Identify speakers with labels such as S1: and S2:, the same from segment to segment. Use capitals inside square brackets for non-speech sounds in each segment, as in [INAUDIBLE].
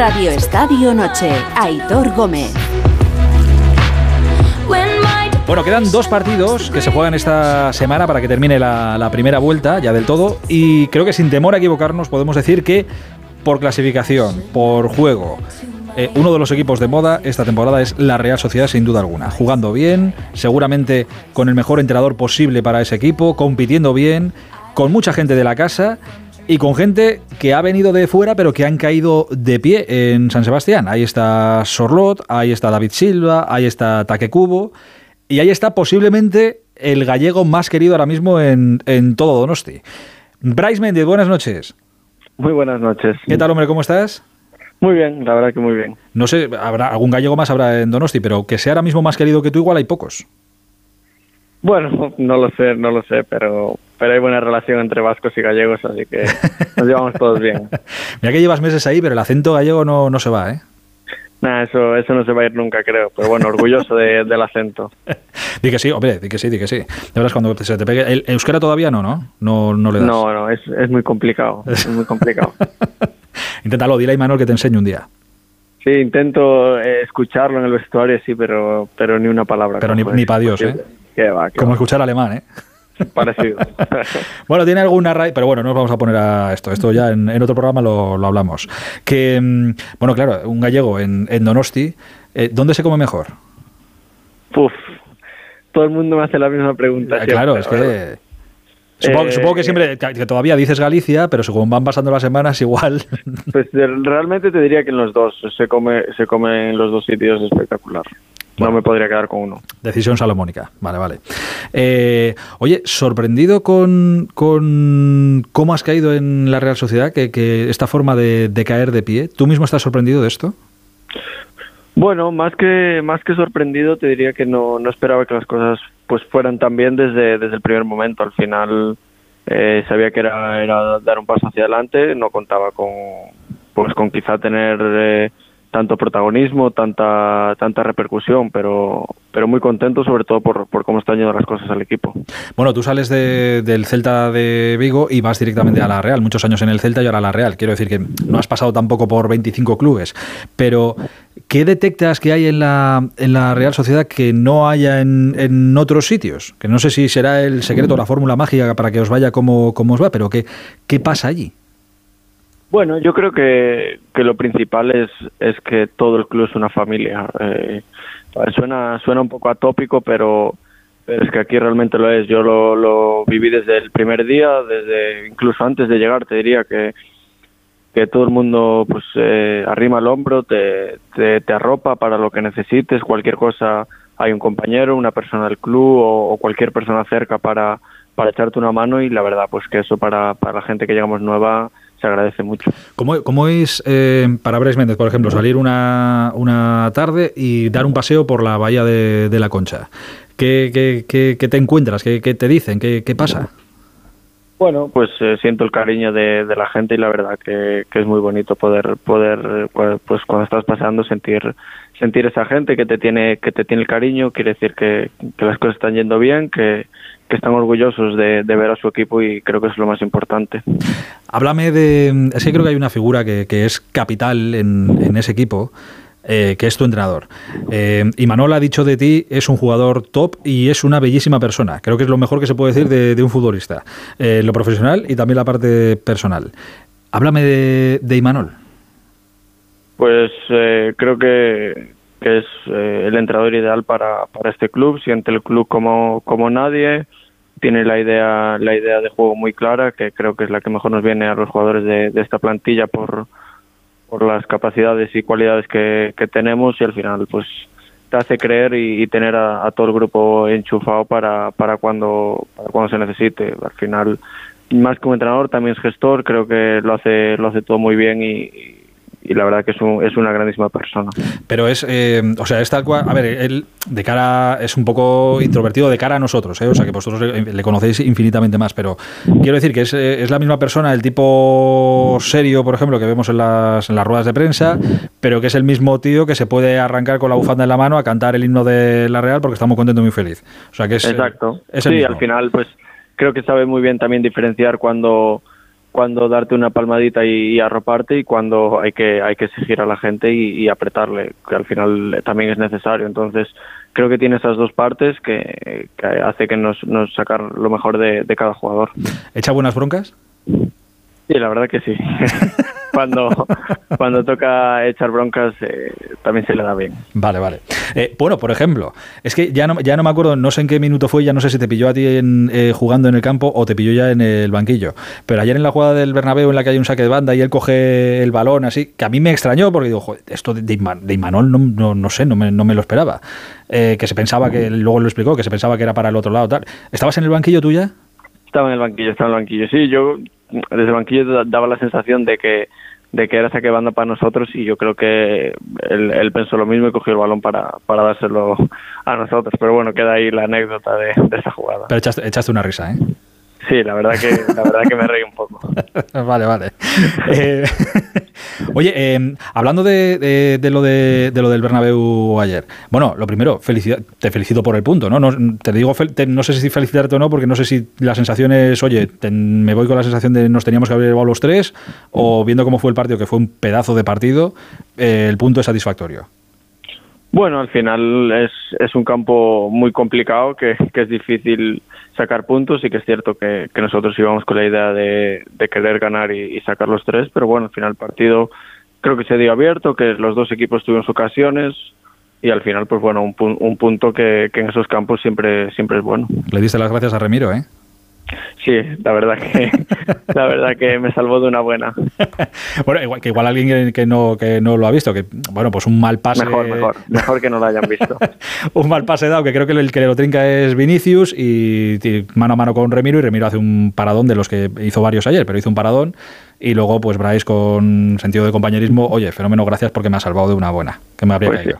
S1: Radio Estadio Noche, Aitor Gómez.
S2: Bueno, quedan dos partidos que se juegan esta semana para que termine la, primera vuelta ya del todo y creo que sin temor a equivocarnos podemos decir que por clasificación, por juego, eh, uno de los equipos de moda esta temporada es la Real Sociedad sin duda alguna, jugando bien, seguramente con el mejor entrenador posible para ese equipo, compitiendo bien, con mucha gente de la casa y con gente que ha venido de fuera pero que han caído de pie en San Sebastián. Ahí está Sorlot, ahí está David Silva, ahí está Taque Cubo y ahí está posiblemente el gallego más querido ahora mismo en, todo Donosti. Bryce Méndez, buenas noches.
S3: Muy buenas noches.
S2: ¿Qué tal, hombre? ¿Cómo estás?
S3: Muy bien, la verdad que muy bien.
S2: No sé, habrá algún gallego más habrá en Donosti, pero que sea ahora mismo más querido que tú, igual hay pocos.
S3: Bueno, no lo sé, no lo sé, pero, pero hay buena relación entre vascos y gallegos, así que nos llevamos todos bien. [LAUGHS]
S2: Mira que llevas meses ahí, pero el acento gallego no, no se va, ¿eh?
S3: Nah, eso, eso no se va a ir nunca, creo. Pero bueno, orgulloso del acento. [LAUGHS]
S2: di que sí, hombre, di que sí, di que sí. De verdad, cuando se te pegue. El euskera todavía no, ¿no? No, no le das.
S3: No, no, es, es muy complicado. Es muy complicado. [LAUGHS]
S2: Inténtalo, dile a Imanol que te enseñe un día.
S3: Sí, intento eh, escucharlo en el vestuario, sí, pero, pero ni una palabra.
S2: Pero ni, ni para Dios, ¿eh? Como escuchar alemán, ¿eh?
S3: Parecido. [LAUGHS]
S2: bueno, tiene alguna raíz, pero bueno, no nos vamos a poner a esto. Esto ya en, otro programa lo, hablamos. Que, mm, bueno, claro, un gallego en, Donosti, eh, ¿dónde se come mejor?
S3: Puf, todo el mundo me hace la misma pregunta.
S2: Eh, claro, es que... Supongo, que eh, siempre, que todavía dices Galicia, pero según van pasando las semanas, igual.
S3: Pues realmente te diría que en los dos, se come, se come en los dos sitios espectacular no me podría quedar con uno.
S2: Decisión salomónica, vale, vale. Eh, oye, sorprendido con, con, cómo has caído en la Real Sociedad, que, esta forma de, caer de pie, ¿tú mismo estás sorprendido de esto?
S3: Bueno, más que más que sorprendido, te diría que no, no esperaba que las cosas pues fueran tan bien desde, desde el primer momento. Al final eh, sabía que era, era dar un paso hacia adelante, no contaba con pues con quizá tener eh, tanto protagonismo, tanta tanta repercusión, pero pero muy contento sobre todo por, por cómo están yendo las cosas al equipo.
S2: Bueno, tú sales del Celta de Vigo y vas directamente a la Real, muchos años en el Celta y ahora a la Real. Quiero decir que no has pasado tampoco por 25 clubes, pero ¿qué detectas que hay en la, en la Real Sociedad que no haya en, en otros sitios? Que no sé si será el secreto, la fórmula mágica para que os vaya como, como os va, pero ¿qué, qué pasa allí?
S3: Bueno, yo creo que, que lo principal es, es que todo el club es una familia. Eh, suena, suena un poco atópico, pero, es que aquí realmente lo es. Yo lo, lo viví desde el primer día, desde incluso antes de llegar, te diría que, que todo el mundo pues eh, arrima el hombro, te, te, te, arropa para lo que necesites, cualquier cosa, hay un compañero, una persona del club o, o cualquier persona cerca para, para echarte una mano y la verdad pues que eso para, para la gente que llegamos nueva se agradece mucho.
S2: ¿Cómo, cómo es eh, para Bres Méndez, por ejemplo, salir una, una tarde y dar un paseo por la bahía de, la Concha? ¿Qué, qué, qué, te encuentras? ¿Qué, te dicen? ¿Qué, pasa?
S3: Bueno, pues eh, siento el cariño de, la gente y la verdad que, es muy bonito poder, poder pues, cuando estás pasando sentir sentir esa gente que te tiene que te tiene el cariño quiere decir que, las cosas están yendo bien que, que están orgullosos de, ver a su equipo y creo que es lo más importante.
S2: Háblame de... Es que creo que hay una figura que, es capital en, ese equipo, eh, que es tu entrenador. Eh, y Manol ha dicho de ti, es un jugador top y es una bellísima persona. Creo que es lo mejor que se puede decir de, un futbolista. Eh, lo profesional y también la parte personal. Háblame de, de Imanol.
S3: Pues creo que, es el entrenador ideal para, para este club. Siente el club como, como nadie. Tiene la idea la idea de juego muy clara que creo que es la que mejor nos viene a los jugadores de, esta plantilla por por las capacidades y cualidades que, tenemos. Y al final pues te hace creer y, tener a, todo el grupo enchufado para, para cuando para cuando se necesite. Al final más que un entrenador también es gestor. Creo que lo hace lo hace todo muy bien y y la verdad que es, es una grandísima persona.
S2: Pero es, eh, o sea, es tal cual, a ver, él de cara, es un poco introvertido de cara a nosotros, ¿eh? o sea, que vosotros le, conocéis infinitamente más, pero quiero decir que es, eh, es, la misma persona, el tipo serio, por ejemplo, que vemos en las, en las ruedas de prensa, pero que es el mismo tío que se puede arrancar con la bufanda en la mano a cantar el himno de la Real porque está muy contento y muy feliz. O sea, que es...
S3: Exacto. sí, al final, pues creo que sabe muy bien también diferenciar cuando cuando darte una palmadita y, arroparte y cuando hay que hay que exigir a la gente y, apretarle, que al final también es necesario. Entonces, creo que tiene esas dos partes que, hace que nos, nos sacar lo mejor de, de cada jugador.
S2: ¿Echa buenas broncas?
S3: Sí, la verdad que sí. [LAUGHS] cuando, cuando toca echar broncas eh, también se le da bien.
S2: Vale, vale. Eh, bueno, por ejemplo, es que ya no, ya no me acuerdo, no sé en qué minuto fue, ya no sé si te pilló a ti en, eh, jugando en el campo o te pilló ya en el banquillo. Pero ayer en la jugada del Bernabéu en la que hay un saque de banda y él coge el balón así, que a mí me extrañó porque digo, Joder, esto de, de Imanol no, no, sé, no me, no me lo esperaba. que se pensaba que, luego lo explicó, que se pensaba que era para el otro lado. tal ¿Estabas en el banquillo tuya?
S3: Estaba en el banquillo, estaba en el banquillo. Sí, yo desde el banquillo daba la sensación de que de que era saque banda para nosotros y yo creo que él, pensó lo mismo y cogió el balón para, para dárselo a nosotros. Pero bueno, queda ahí la anécdota de, de esa jugada.
S2: Pero echaste, echaste una risa, ¿eh?
S3: Sí, la verdad que, la verdad que me reí un poco. [LAUGHS]
S2: vale, vale. Eh, [LAUGHS] oye, em, hablando de, de, lo de, lo del Bernabéu ayer. Bueno, lo primero, te felicito por el punto, ¿no? no te digo, no sé si felicitarte o no, porque no sé si la sensación es, oye, me voy con la sensación de nos teníamos que haber llevado los tres, o viendo cómo fue el partido, que fue un pedazo de partido, eh, el punto es satisfactorio.
S3: Bueno, al final es, es un campo muy complicado que, es difícil sacar puntos y que es cierto que, nosotros íbamos con la idea de, querer ganar y, sacar los tres, pero bueno, al final el partido creo que se dio abierto, que los dos equipos tuvieron sus ocasiones y al final, pues bueno, un, un punto que, que, en esos campos siempre, siempre es bueno.
S2: Le diste las gracias a Remiro, ¿eh?
S3: Sí, la verdad que [LAUGHS] la verdad que me salvó de una buena. [LAUGHS]
S2: bueno, igual, que igual alguien que no que no lo ha visto, que bueno, pues un mal pase.
S3: Mejor, mejor, mejor que no lo hayan visto. [LAUGHS]
S2: un mal pase dado, que creo que el que lo trinca es Vinicius y, mano a mano con Remiro y Remiro hace un paradón de los que hizo varios ayer, pero hizo un paradón y luego pues Bryce con sentido de compañerismo, oye, fenómeno, gracias porque me ha salvado de una buena, que me habría pues caído.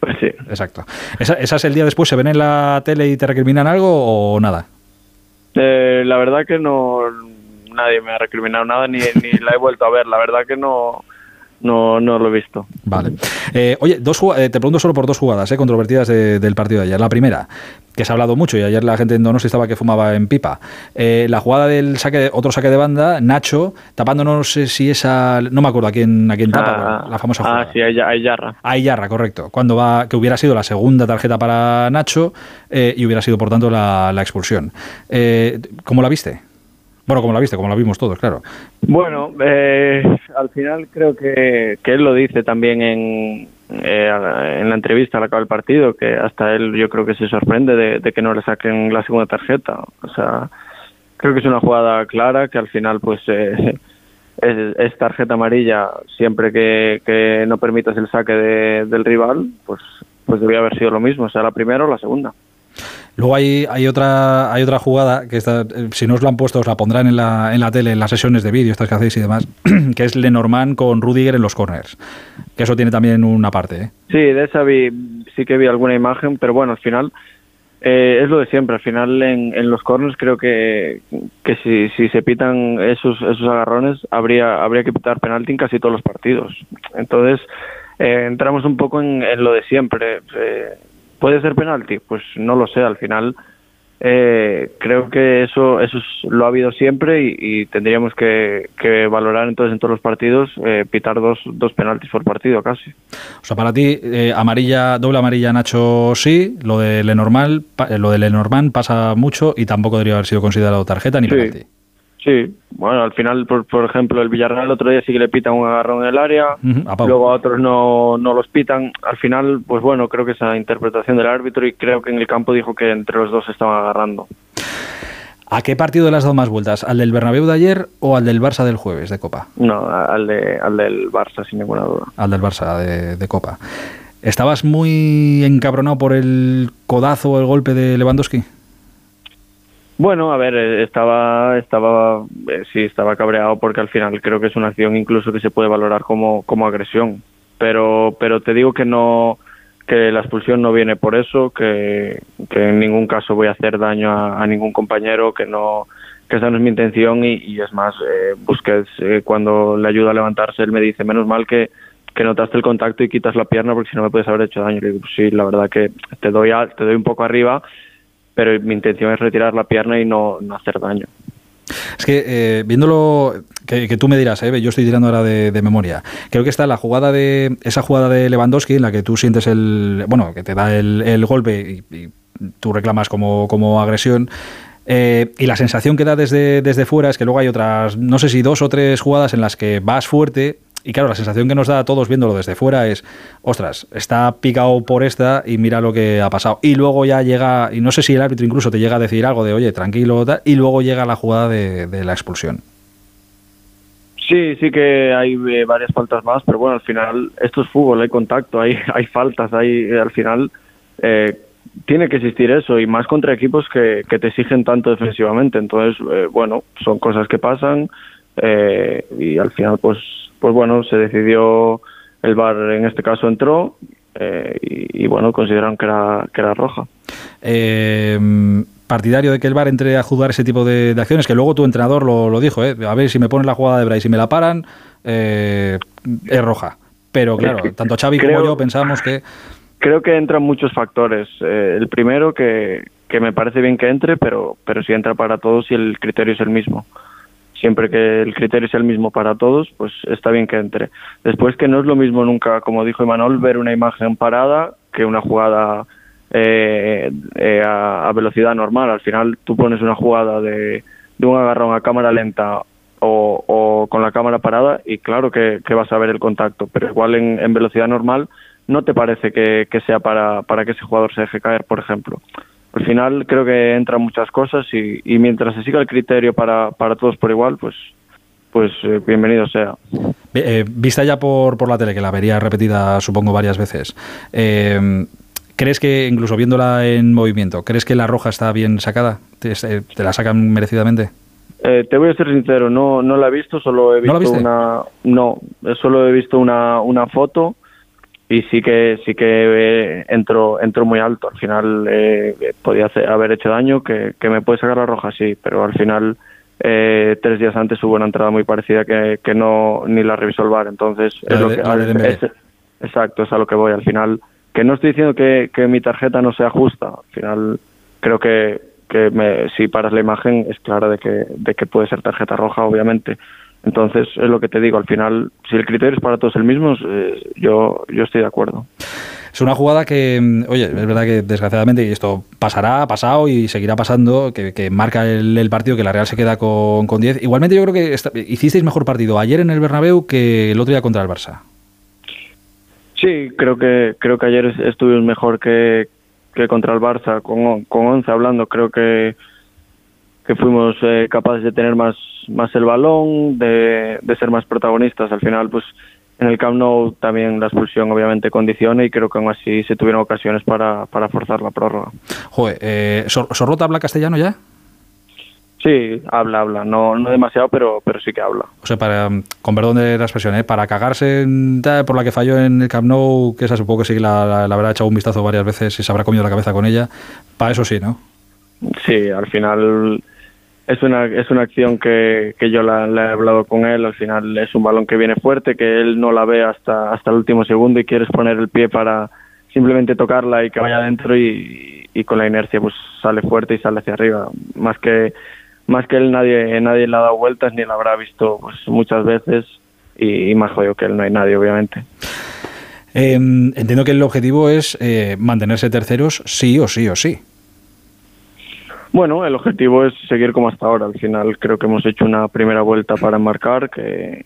S3: Pues sí.
S2: Exacto. ¿Esa, ¿Esas el día después se ven en la tele y te recriminan algo o nada?
S3: Eh, la verdad que no, nadie me ha recriminado nada ni, ni la he vuelto a ver. La verdad que no, no, no lo he visto.
S2: Vale. Eh, oye, dos, eh, te pregunto solo por dos jugadas eh, controvertidas del partido de ayer. La primera, que se ha hablado mucho y ayer la gente en Donosti estaba que fumaba en pipa. Eh, la jugada del saque, otro saque de banda, Nacho, tapando no sé si esa, no me acuerdo a quién, a quién tapa, ah, la famosa ah, jugada.
S3: Ah, sí, a Yarra.
S2: A Yarra, correcto. Cuando va, que hubiera sido la segunda tarjeta para Nacho y hubiera sido por tanto la, la expulsión. ¿Cómo la viste? Bueno, como la viste, como la vimos todos, claro.
S3: Bueno, eh, al final creo que, él lo dice también en, eh, en la entrevista al acabar del partido, que hasta él yo creo que se sorprende de, que no le saquen la segunda tarjeta. O sea, creo que es una jugada clara que al final pues eh, [LAUGHS] es, tarjeta amarilla siempre que, que no permitas el saque del rival, pues pues debía haber sido lo mismo, sea la primera o la segunda.
S2: Luego hay, hay, otra, hay otra jugada que está, eh, si no os la han puesto, os la pondrán en la, en la tele, en las sesiones de vídeo, estas que hacéis y demás, [CLEARS THROAT] que es Lenormand con Rudiger en los corners. Que eso tiene también una parte. ¿eh?
S3: Sí, de esa vi, sí que vi alguna imagen, pero bueno, al final eh, es lo de siempre. Al final en, en los corners creo que, que si, si se pitan esos, esos agarrones, habría, habría que pitar penalti en casi todos los partidos. Entonces, entramos un poco en, en lo de siempre. ¿Puede ser penalti? Pues no lo sé, al final eh, creo que eso eso lo ha habido siempre y, tendríamos que, valorar entonces en todos los partidos eh, pitar dos, dos penaltis por partido casi.
S2: O sea, para ti eh, amarilla doble amarilla Nacho sí, lo de Lenormand, lo de Lenormand pasa mucho y tampoco debería haber sido considerado tarjeta ni penalti.
S3: Sí, bueno, al final, por, por ejemplo, el Villarreal el otro día sí que le pitan un agarrón en el área, luego a otros no, no los pitan. Al final, pues bueno, creo que esa interpretación del árbitro y creo que en el campo dijo que entre los dos estaban agarrando.
S2: ¿A qué partido le has dado más vueltas? ¿Al del Bernabéu de ayer o al del Barça del jueves de Copa?
S3: No, al, de, al del Barça, sin ninguna duda.
S2: Al del Barça de, de Copa. ¿Estabas muy encabronado por el codazo o el golpe de Lewandowski?
S3: Bueno, a ver, eh, estaba, estaba, eh, sí, estaba cabreado porque al final creo que es una acción incluso que se puede valorar como, como agresión. Pero, pero te digo que no, que la expulsión no viene por eso, que, que en ningún caso voy a hacer daño a, ningún compañero, que no, que esa no es mi intención y, es más, eh, Busquets eh, cuando le ayuda a levantarse él me dice menos mal que, que notaste el contacto y quitas la pierna porque si no me puedes haber hecho daño. Le digo, pues sí, la verdad que te doy, te doy un poco arriba pero mi intención es retirar la pierna y no, no hacer daño.
S2: Es que eh, viéndolo, que, tú me dirás, eh, yo estoy tirando ahora de, memoria. Creo que está la jugada de esa jugada de Lewandowski en la que tú sientes el, bueno, que te da el, golpe y, tú reclamas como, como agresión. Eh, y la sensación que da desde, desde fuera es que luego hay otras, no sé si dos o tres jugadas en las que vas fuerte y claro, la sensación que nos da a todos viéndolo desde fuera es, ostras, está picado por esta y mira lo que ha pasado. Y luego ya llega, y no sé si el árbitro incluso te llega a decir algo de, oye, tranquilo, y luego llega la jugada de, la expulsión.
S3: Sí, sí que hay eh, varias faltas más, pero bueno, al final esto es fútbol, hay contacto, hay, [LAUGHS] hay faltas, hay, al final eh, tiene que existir eso y más contra equipos que, te exigen tanto defensivamente. Entonces, eh, bueno, son cosas que pasan y al final pues pues bueno, se decidió, el VAR en este caso entró eh, y, bueno, consideraron que era, que era roja.
S2: Eh, partidario de que el VAR entre a juzgar ese tipo de, acciones, que luego tu entrenador lo, dijo, eh, a ver si me ponen la jugada de Bray, si me la paran, es roja. Pero claro, tanto Xavi como yo pensamos que...
S3: Creo que entran muchos factores. el primero, que, que me parece bien que entre, pero, pero si entra para todos y el criterio es el mismo siempre que el criterio sea el mismo para todos, pues está bien que entre. Después que no es lo mismo nunca, como dijo Imanol, ver una imagen parada que una jugada eh, eh, a, velocidad normal. Al final tú pones una jugada de, de un agarrón a cámara lenta o, con la cámara parada y claro que, vas a ver el contacto, pero igual en, velocidad normal no te parece que, que sea para, para que ese jugador se deje caer, por ejemplo al final creo que entran muchas cosas y, mientras se siga el criterio para, para todos por igual, pues pues eh, bienvenido sea.
S2: Eh, vista ya por, por la tele, que la vería repetida supongo varias veces, eh, ¿crees que incluso viéndola en movimiento, ¿crees que la roja está bien sacada? ¿Te, la sacan merecidamente?
S3: te voy a ser sincero, no, no la he visto, solo he visto una... No, solo he visto una, una foto y sí que sí que eh, entró entró muy alto. Al final eh, podía haber hecho daño que, me puede sacar la roja sí pero al final eh, tres días antes hubo una entrada muy parecida que, que no ni la revisó el bar entonces es lo que exacto es a lo que voy. Al final que no estoy diciendo que, que mi tarjeta no sea justa. Al final creo que que me, si paras la imagen es claro de que de que puede ser tarjeta roja obviamente entonces, es lo que te digo, al final, si el criterio es para todos el mismo, eh, yo, yo estoy de acuerdo.
S2: Es una jugada que, mm, oye, es verdad que desgraciadamente, y esto pasará, ha pasado y seguirá pasando, que, marca el, partido, que la Real se queda con, con 10. Igualmente yo creo que hicisteis mejor partido ayer en el Bernabéu que el otro día contra el Barça.
S3: Sí, creo que creo que ayer estuvimos mejor que, que contra el Barça, con, con 11 hablando, creo que que fuimos eh, capaces de tener más, más el balón, de, de ser más protagonistas. Al final, pues en el Camp Nou también la expulsión obviamente condiciona y creo que aún así se tuvieron ocasiones para, para forzar la prórroga.
S2: Joder, eh, ¿Sorrota habla castellano ya?
S3: Sí, habla, habla. No, no demasiado, pero, pero sí que habla.
S2: O sea, para, con perdón de la expresión, ¿eh? para cagarse por la que falló en el Camp Nou, que esa supongo que sí la, habrá echado un vistazo varias veces y se habrá comido la cabeza con ella, para eso sí, ¿no?
S3: Sí, al final es una, es una acción que, que yo la, he hablado con él. Al final es un balón que viene fuerte, que él no la ve hasta, hasta el último segundo y quieres poner el pie para simplemente tocarla y que vaya adentro y, y con la inercia pues sale fuerte y sale hacia arriba. Más que, más que él nadie, nadie le ha dado vueltas ni la habrá visto pues, muchas veces y, más jodido que él no hay nadie, obviamente.
S2: Em, entiendo que el objetivo es eh, mantenerse terceros sí o sí o sí.
S3: Bueno, el objetivo es seguir como hasta ahora. Al final creo que hemos hecho una primera vuelta para marcar, que,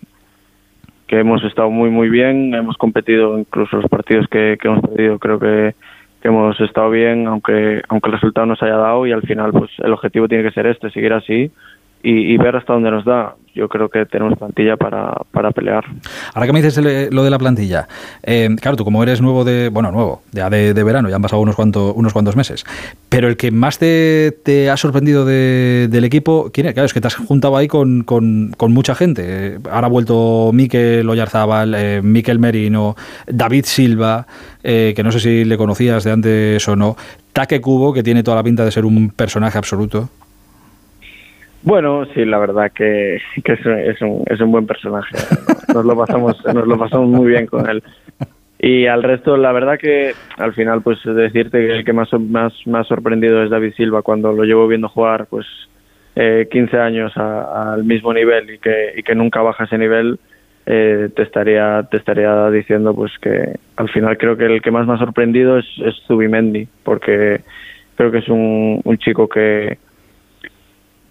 S3: que hemos estado muy muy bien, hemos competido incluso los partidos que, hemos perdido, creo que, que, hemos estado bien, aunque aunque el resultado nos haya dado. Y al final pues el objetivo tiene que ser este, seguir así y, ver hasta dónde nos da. Yo creo que tenemos plantilla para, para pelear.
S2: Ahora que me dices lo de la plantilla, eh, claro, tú como eres nuevo de, bueno, nuevo, ya de, verano, ya han pasado unos cuantos, unos cuantos meses, pero el que más te, te ha sorprendido del equipo, ¿quién es? Claro, es que te has juntado ahí con, con, con mucha gente. Ahora ha vuelto Miquel Oyarzábal, eh, Miquel Merino, David Silva, eh, que no sé si le conocías de antes o no, Taque Cubo, que tiene toda la pinta de ser un personaje absoluto.
S3: Bueno, sí, la verdad que, es, un, es un buen personaje. Nos lo pasamos nos lo pasamos muy bien con él. Y al resto, la verdad que al final, pues decirte que el que más, más ha sorprendido es David Silva. Cuando lo llevo viendo jugar, pues eh, 15 años al mismo nivel y que, y que nunca baja ese nivel, eh, te estaría te estaría diciendo pues que al final creo que el que más me ha sorprendido es, es Zubimendi porque creo que es un, un chico que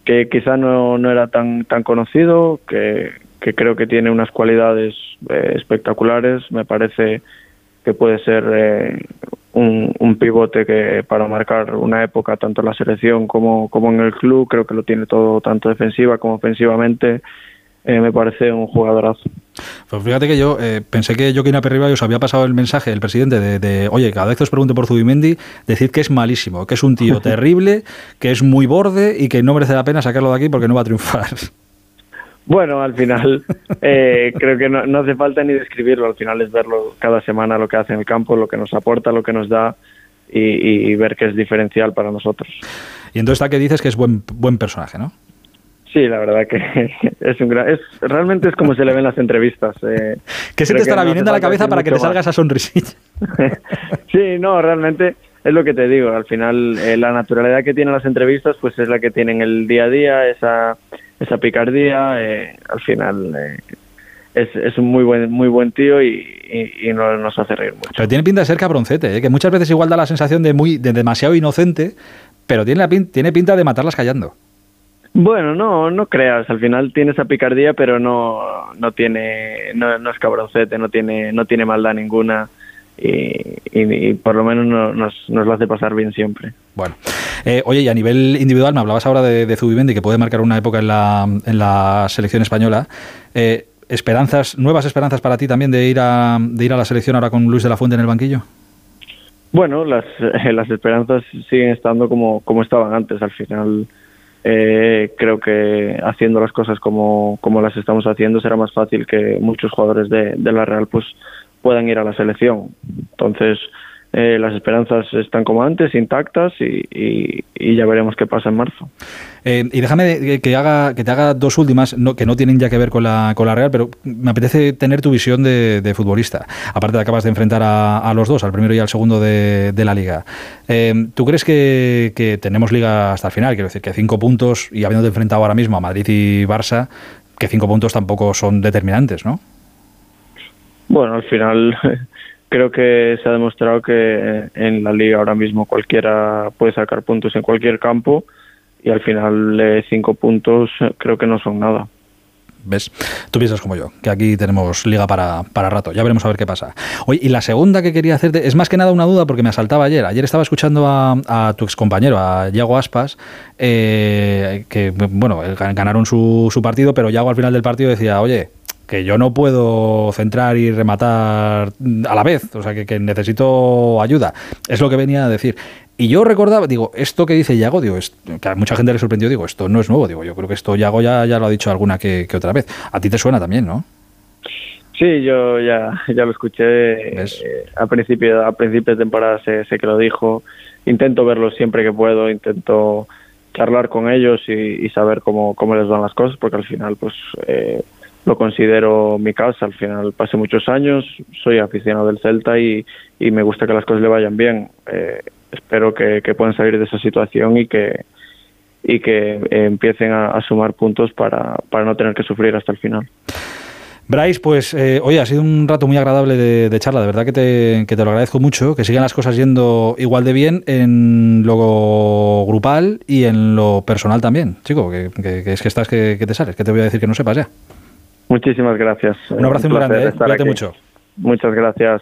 S3: que quizá no, no era tan tan conocido que, que creo que tiene unas cualidades eh, espectaculares me parece que puede ser eh, un, pivote que para marcar una época tanto en la selección como, como en el club creo que lo tiene todo tanto defensiva como ofensivamente eh, me parece un jugadorazo.
S2: Pues fíjate que yo eh, pensé que Joaquín Aperriba os había pasado el mensaje del presidente de, de, oye, cada vez que os pregunte por Zubimendi, decid que es malísimo, que es un tío [LAUGHS] terrible, que es muy borde y que no merece la pena sacarlo de aquí porque no va a triunfar.
S3: Bueno, al final [LAUGHS] eh, creo que no, no, hace falta ni describirlo, al final es verlo cada semana lo que hace en el campo, lo que nos aporta, lo que nos da y, y ver que es diferencial para nosotros.
S2: Y entonces está que dices que es buen, buen personaje, ¿no?
S3: Sí, la verdad que [LAUGHS] es un gran, es realmente es como se le ven las entrevistas. Eh,
S2: ¿Qué se te estará viniendo a la cabeza para que te salga esa sonrisilla? [LAUGHS]
S3: sí, no, realmente es lo que te digo. Al final, eh, la naturalidad que tienen las entrevistas, pues es la que tienen el día a día, esa, esa picardía. Eh, al final, eh, es, es, un muy buen, muy buen tío y, y, y no, nos hace reír mucho.
S2: Pero tiene pinta de ser cabroncete, que muchas veces igual da la sensación de, muy, de demasiado inocente, pero tiene, la pin, tiene pinta de matarlas callando.
S3: Bueno, no, no creas. Al final tiene esa picardía, pero no, no tiene, no, no es cabroncete, no tiene, no tiene maldad ninguna. Y, y, y, por lo menos no, nos, nos, lo hace pasar bien siempre.
S2: Bueno, eh, oye, y a nivel individual, me hablabas ahora de, de Zubimendi, que puede marcar una época en la, en la selección española. Eh, ¿Esperanzas, nuevas esperanzas para ti también de ir, a, de ir a la selección ahora con Luis de la Fuente en el banquillo?
S3: Bueno, las, eh, [LAUGHS] las esperanzas siguen estando como, como estaban antes. Al final, eh, creo que haciendo las cosas como, como las estamos haciendo será más fácil que muchos jugadores de, de la Real pues puedan ir a la selección. Entonces, eh, las esperanzas están como antes, intactas, y, y, y ya veremos qué pasa en marzo.
S2: Eh, y déjame que, haga, que te haga dos últimas, no, que no tienen ya que ver con la, con la Real, pero me apetece tener tu visión de, de futbolista. Aparte, acabas de enfrentar a, a, los dos, al primero y al segundo de, de la liga. Eh, ¿Tú crees que, que, tenemos liga hasta el final? Quiero decir, que cinco puntos, y habiendo enfrentado ahora mismo a Madrid y Barça, que cinco puntos tampoco son determinantes, ¿no?
S3: Bueno, al final [LAUGHS] creo que se ha demostrado que en la liga ahora mismo cualquiera puede sacar puntos en cualquier campo y al final eh, cinco puntos creo que no son nada.
S2: ¿Ves? Tú piensas como yo, que aquí tenemos liga para, para rato. Ya veremos a ver qué pasa. Oye, y la segunda que quería hacerte es más que nada una duda porque me asaltaba ayer. Ayer estaba escuchando a, a tu excompañero, a Yago Aspas, eh, que, bueno, ganaron su, su partido, pero Yago al final del partido decía, oye, que yo no puedo centrar y rematar a la vez, o sea, que, que, necesito ayuda. Es lo que venía a decir. Y yo recordaba, digo, esto que dice Yago, digo, es, que a mucha gente le sorprendió, digo, esto no es nuevo, digo, yo creo que esto Yago ya, ya lo ha dicho alguna que, que otra vez. A ti te suena también, ¿no?
S3: Sí, yo ya, ya lo escuché eh, a principio a principios de temporada sé, sé, que lo dijo. Intento verlo siempre que puedo, intento charlar con ellos y, y saber cómo, cómo les van las cosas, porque al final, pues eh, lo considero mi casa. Al final pasé muchos años, soy aficionado del Celta y, y me gusta que las cosas le vayan bien. Eh, espero que, que, puedan salir de esa situación y que y que eh, empiecen a, sumar puntos para, para no tener que sufrir hasta el final.
S2: Bryce, pues eh, oye, ha sido un rato muy agradable de, charla, de verdad que te, que te, lo agradezco mucho, que sigan las cosas yendo igual de bien en lo grupal y en lo personal también, chico, que, que, que es que estás que te sales, que te voy a decir que no sepas ya.
S3: Muchísimas gracias.
S2: Un abrazo muy grande, ¿eh? cuídate mucho.
S3: Muchas gracias.